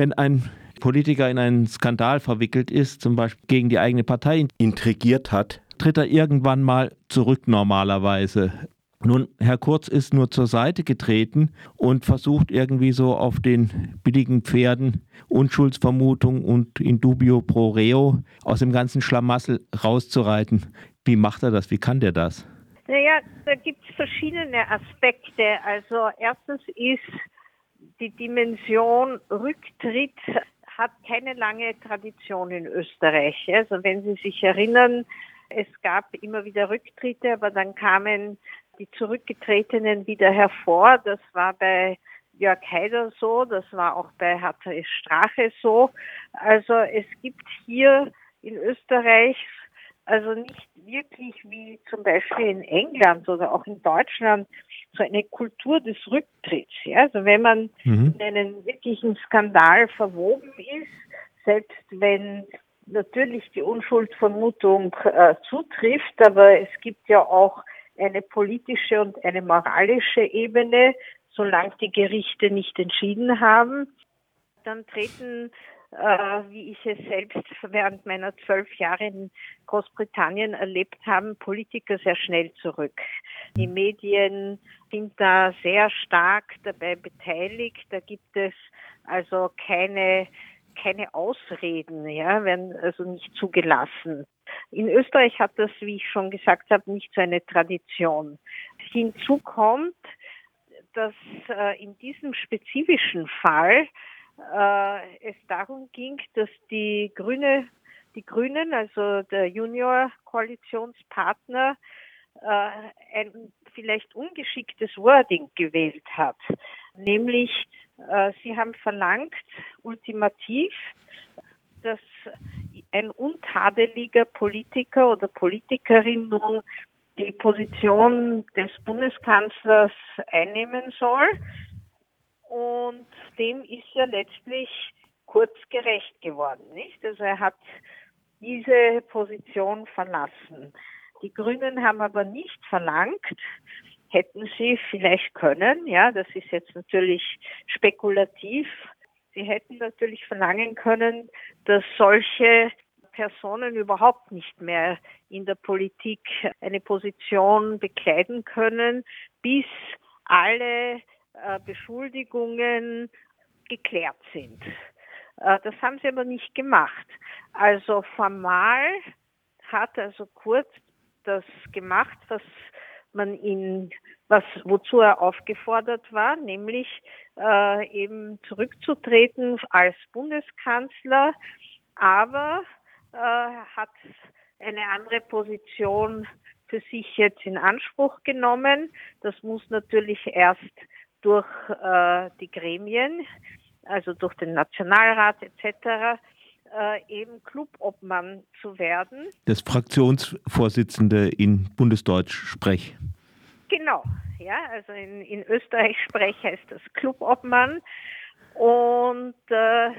Wenn ein Politiker in einen Skandal verwickelt ist, zum Beispiel gegen die eigene Partei intrigiert hat, tritt er irgendwann mal zurück normalerweise. Nun, Herr Kurz ist nur zur Seite getreten und versucht irgendwie so auf den billigen Pferden Unschuldsvermutung und in dubio pro reo aus dem ganzen Schlamassel rauszureiten. Wie macht er das? Wie kann der das? Naja, da gibt es verschiedene Aspekte. Also erstens ist die Dimension Rücktritt hat keine lange Tradition in Österreich. Also wenn Sie sich erinnern, es gab immer wieder Rücktritte, aber dann kamen die Zurückgetretenen wieder hervor. Das war bei Jörg Haider so, das war auch bei Hertha Strache so. Also es gibt hier in Österreich also nicht wirklich wie zum Beispiel in England oder auch in Deutschland so eine Kultur des Rücktritts. Ja? Also wenn man mhm. in einen wirklichen Skandal verwoben ist, selbst wenn natürlich die Unschuldsvermutung äh, zutrifft, aber es gibt ja auch eine politische und eine moralische Ebene, solange die Gerichte nicht entschieden haben. Dann treten, äh, wie ich es selbst während meiner zwölf Jahre in Großbritannien erlebt habe, Politiker sehr schnell zurück. Die Medien sind da sehr stark dabei beteiligt. Da gibt es also keine keine Ausreden, ja, werden also nicht zugelassen. In Österreich hat das, wie ich schon gesagt habe, nicht so eine Tradition. Hinzu kommt, dass äh, in diesem spezifischen Fall es darum ging, dass die Grüne, die Grünen, also der Junior-Koalitionspartner, äh, ein vielleicht ungeschicktes Wording gewählt hat, nämlich äh, sie haben verlangt, ultimativ, dass ein untadeliger Politiker oder Politikerin nun die Position des Bundeskanzlers einnehmen soll. Und dem ist ja letztlich kurz gerecht geworden, nicht? Also er hat diese Position verlassen. Die Grünen haben aber nicht verlangt, hätten sie vielleicht können, ja, das ist jetzt natürlich spekulativ. Sie hätten natürlich verlangen können, dass solche Personen überhaupt nicht mehr in der Politik eine Position bekleiden können, bis alle Beschuldigungen geklärt sind. Äh, das haben sie aber nicht gemacht. Also formal hat also Kurz das gemacht, was man ihn, was, wozu er aufgefordert war, nämlich äh, eben zurückzutreten als Bundeskanzler, aber äh, hat eine andere Position für sich jetzt in Anspruch genommen. Das muss natürlich erst durch äh, die Gremien, also durch den Nationalrat etc., äh, eben Clubobmann zu werden. Das Fraktionsvorsitzende in Bundesdeutsch Sprech. Genau, ja, also in, in Österreich Sprech heißt das Clubobmann. Und äh,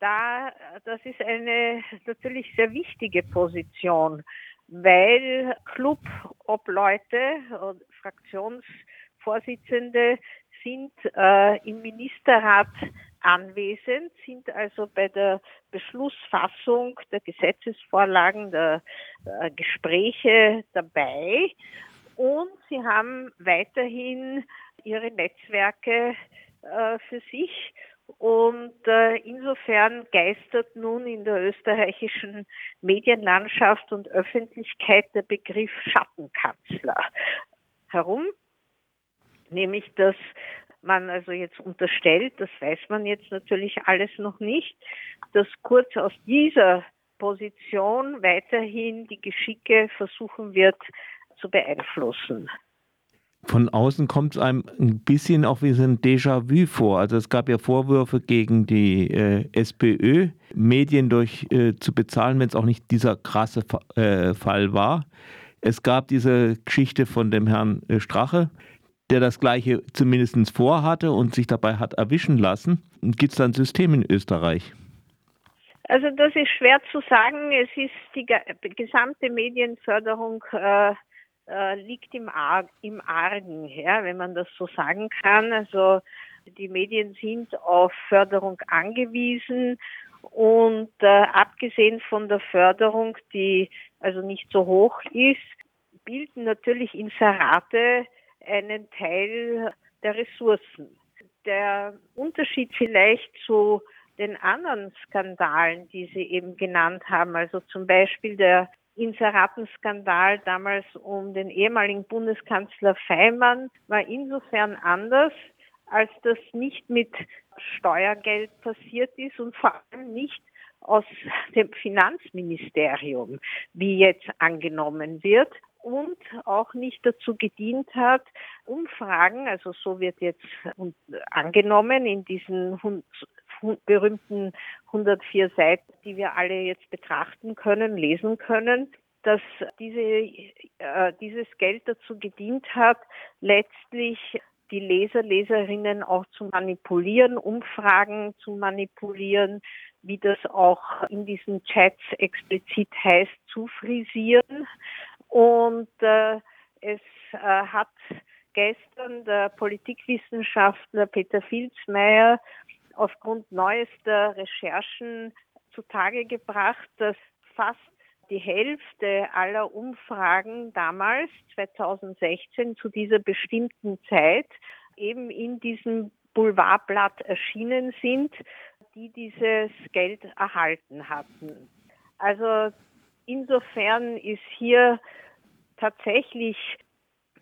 da, das ist eine natürlich sehr wichtige Position, weil Clubobleute und Fraktionsvorsitzende sind äh, im Ministerrat anwesend, sind also bei der Beschlussfassung der Gesetzesvorlagen, der äh, Gespräche dabei. Und sie haben weiterhin ihre Netzwerke äh, für sich. Und äh, insofern geistert nun in der österreichischen Medienlandschaft und Öffentlichkeit der Begriff Schattenkanzler herum, nämlich dass man also jetzt unterstellt, das weiß man jetzt natürlich alles noch nicht, dass Kurz aus dieser Position weiterhin die Geschicke versuchen wird zu beeinflussen. Von außen kommt es einem ein bisschen auch wie so ein Déjà-vu vor. Also es gab ja Vorwürfe gegen die äh, SPÖ, Medien durch äh, zu bezahlen, wenn es auch nicht dieser krasse äh, Fall war. Es gab diese Geschichte von dem Herrn äh, Strache, der das Gleiche zumindest vorhatte und sich dabei hat erwischen lassen. Gibt es da ein System in Österreich? Also das ist schwer zu sagen. Es ist die gesamte Medienförderung äh, äh, liegt im, Ar im Argen, ja, wenn man das so sagen kann. Also Die Medien sind auf Förderung angewiesen und äh, abgesehen von der Förderung, die also nicht so hoch ist, bilden natürlich Inserate einen Teil der Ressourcen. Der Unterschied vielleicht zu den anderen Skandalen, die Sie eben genannt haben, also zum Beispiel der Inseratenskandal damals um den ehemaligen Bundeskanzler Feimann, war insofern anders, als das nicht mit Steuergeld passiert ist und vor allem nicht aus dem Finanzministerium, wie jetzt angenommen wird, und auch nicht dazu gedient hat, Umfragen, also so wird jetzt angenommen in diesen berühmten 104 Seiten, die wir alle jetzt betrachten können, lesen können, dass diese, äh, dieses Geld dazu gedient hat, letztlich die Leser, Leserinnen auch zu manipulieren, Umfragen zu manipulieren, wie das auch in diesen Chats explizit heißt, zu frisieren. Und äh, es äh, hat gestern der Politikwissenschaftler Peter Filzmeier aufgrund neuester Recherchen zutage gebracht, dass fast die Hälfte aller Umfragen damals, 2016, zu dieser bestimmten Zeit eben in diesem Boulevardblatt erschienen sind, die dieses Geld erhalten hatten. Also insofern ist hier tatsächlich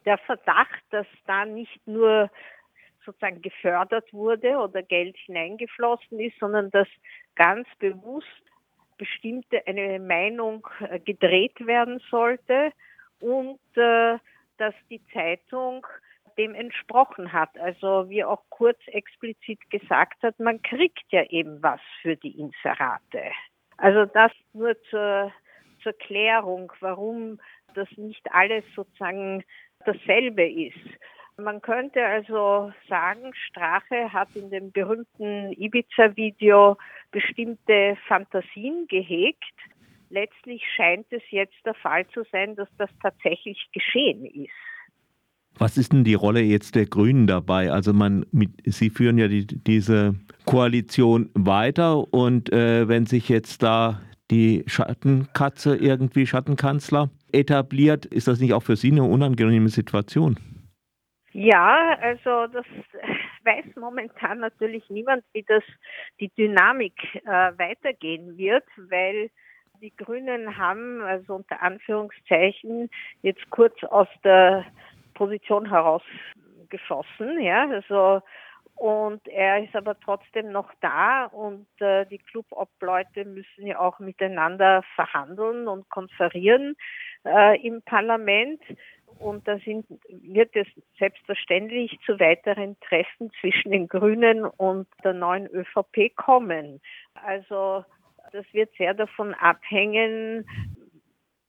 der Verdacht, dass da nicht nur sozusagen gefördert wurde oder Geld hineingeflossen ist, sondern dass ganz bewusst bestimmte eine Meinung äh, gedreht werden sollte und äh, dass die Zeitung dem entsprochen hat. Also wie auch kurz explizit gesagt hat, man kriegt ja eben was für die Inserate. Also das nur zur, zur Klärung, warum das nicht alles sozusagen dasselbe ist. Man könnte also sagen, Strache hat in dem berühmten Ibiza-Video bestimmte Fantasien gehegt. Letztlich scheint es jetzt der Fall zu sein, dass das tatsächlich geschehen ist. Was ist denn die Rolle jetzt der Grünen dabei? Also man, mit, Sie führen ja die, diese Koalition weiter und äh, wenn sich jetzt da die Schattenkatze irgendwie Schattenkanzler etabliert, ist das nicht auch für Sie eine unangenehme Situation? Ja, also das weiß momentan natürlich niemand, wie das die Dynamik äh, weitergehen wird, weil die Grünen haben also unter Anführungszeichen jetzt kurz aus der Position herausgeschossen, ja, also und er ist aber trotzdem noch da und äh, die Clubobleute müssen ja auch miteinander verhandeln und konferieren äh, im Parlament und da sind, wird es selbstverständlich zu weiteren Treffen zwischen den Grünen und der neuen ÖVP kommen. Also das wird sehr davon abhängen,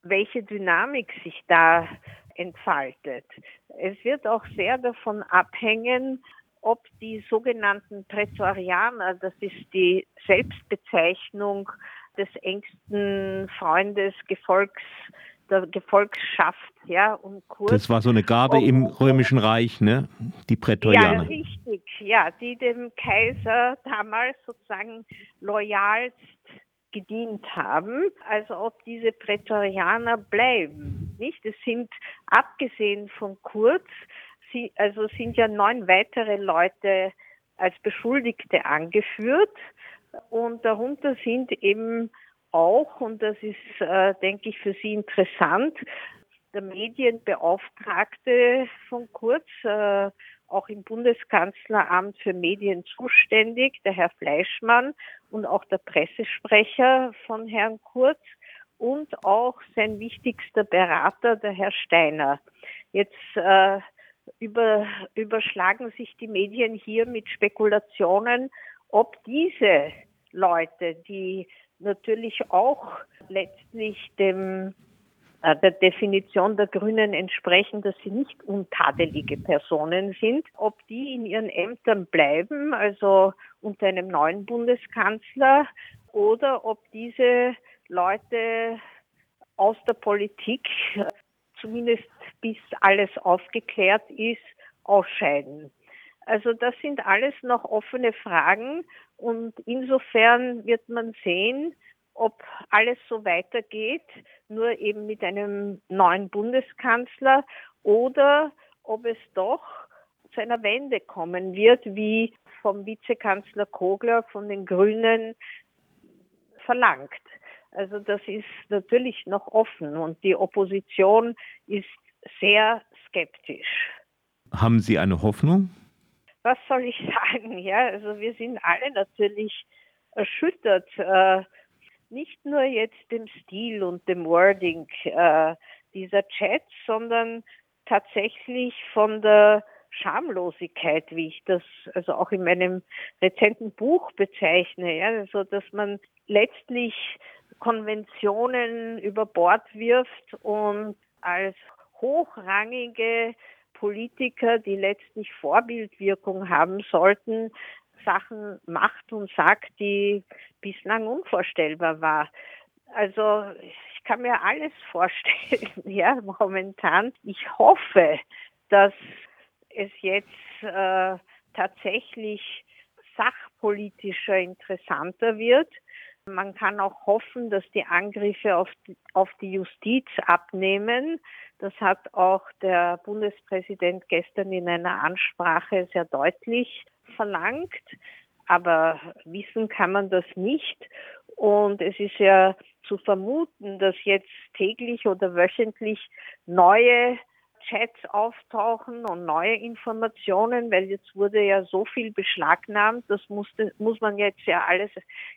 welche Dynamik sich da entfaltet. Es wird auch sehr davon abhängen, ob die sogenannten Prätorianer, das ist die Selbstbezeichnung des engsten Freundes, Gefolgs, der Gefolgschaft, ja, und kurz. Das war so eine Garde im Römischen Reich, ne? Die Prätorianer. Ja, richtig, ja, die dem Kaiser damals sozusagen loyalst gedient haben, also ob diese Prätorianer bleiben, nicht? Es sind, abgesehen von Kurz, sie, also sind ja neun weitere Leute als Beschuldigte angeführt und darunter sind eben auch, und das ist, äh, denke ich, für Sie interessant, der Medienbeauftragte von Kurz, äh, auch im Bundeskanzleramt für Medien zuständig, der Herr Fleischmann und auch der Pressesprecher von Herrn Kurz und auch sein wichtigster Berater, der Herr Steiner. Jetzt äh, über, überschlagen sich die Medien hier mit Spekulationen, ob diese Leute, die natürlich auch letztlich dem äh, der Definition der Grünen entsprechen, dass sie nicht untadelige Personen sind. Ob die in ihren Ämtern bleiben, also unter einem neuen Bundeskanzler, oder ob diese Leute aus der Politik, zumindest bis alles aufgeklärt ist, ausscheiden. Also das sind alles noch offene Fragen und insofern wird man sehen, ob alles so weitergeht, nur eben mit einem neuen Bundeskanzler oder ob es doch zu einer Wende kommen wird, wie vom Vizekanzler Kogler von den Grünen verlangt. Also das ist natürlich noch offen und die Opposition ist sehr skeptisch. Haben Sie eine Hoffnung? Was soll ich sagen? Ja, also wir sind alle natürlich erschüttert. Äh, nicht nur jetzt dem Stil und dem Wording äh, dieser Chats, sondern tatsächlich von der Schamlosigkeit, wie ich das also auch in meinem rezenten Buch bezeichne, ja, also dass man letztlich Konventionen über Bord wirft und als hochrangige Politiker, die letztlich Vorbildwirkung haben sollten, Sachen macht und sagt, die bislang unvorstellbar war. Also ich kann mir alles vorstellen, ja, momentan. Ich hoffe, dass es jetzt äh, tatsächlich sachpolitischer interessanter wird. Man kann auch hoffen, dass die Angriffe auf die, auf die Justiz abnehmen. Das hat auch der Bundespräsident gestern in einer Ansprache sehr deutlich verlangt. Aber wissen kann man das nicht. Und es ist ja zu vermuten, dass jetzt täglich oder wöchentlich neue Chats auftauchen und neue Informationen, weil jetzt wurde ja so viel beschlagnahmt, das musste, muss man jetzt ja alles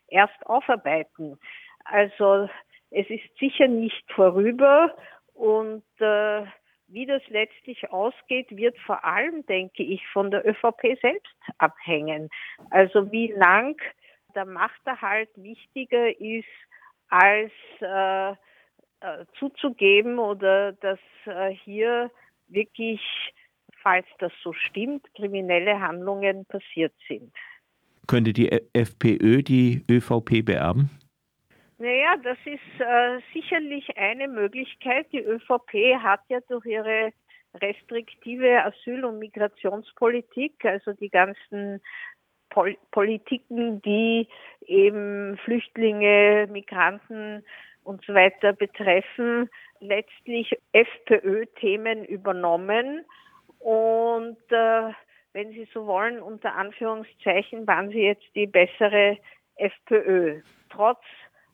erst aufarbeiten. Also es ist sicher nicht vorüber und äh, wie das letztlich ausgeht, wird vor allem, denke ich, von der ÖVP selbst abhängen. Also wie lang der Machterhalt wichtiger ist als äh, äh, zuzugeben oder dass äh, hier wirklich, falls das so stimmt, kriminelle Handlungen passiert sind. Könnte die FPÖ die ÖVP beerben? Naja, das ist äh, sicherlich eine Möglichkeit. Die ÖVP hat ja durch ihre restriktive Asyl- und Migrationspolitik, also die ganzen Pol Politiken, die eben Flüchtlinge, Migranten und so weiter betreffen, letztlich FPÖ-Themen übernommen. Und äh, wenn Sie so wollen, unter Anführungszeichen waren sie jetzt die bessere FPÖ. Trotz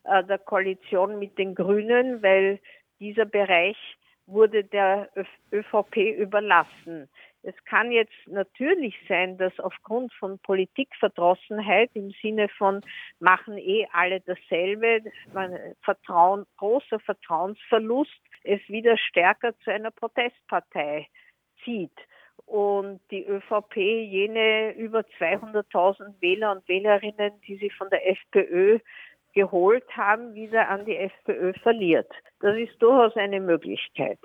äh, der Koalition mit den Grünen, weil dieser Bereich wurde der ÖVP überlassen. Es kann jetzt natürlich sein, dass aufgrund von Politikverdrossenheit im Sinne von machen eh alle dasselbe, Vertrauen, großer Vertrauensverlust, es wieder stärker zu einer Protestpartei zieht und die ÖVP jene über 200.000 Wähler und Wählerinnen, die sie von der FPÖ geholt haben, wieder an die FPÖ verliert. Das ist durchaus eine Möglichkeit.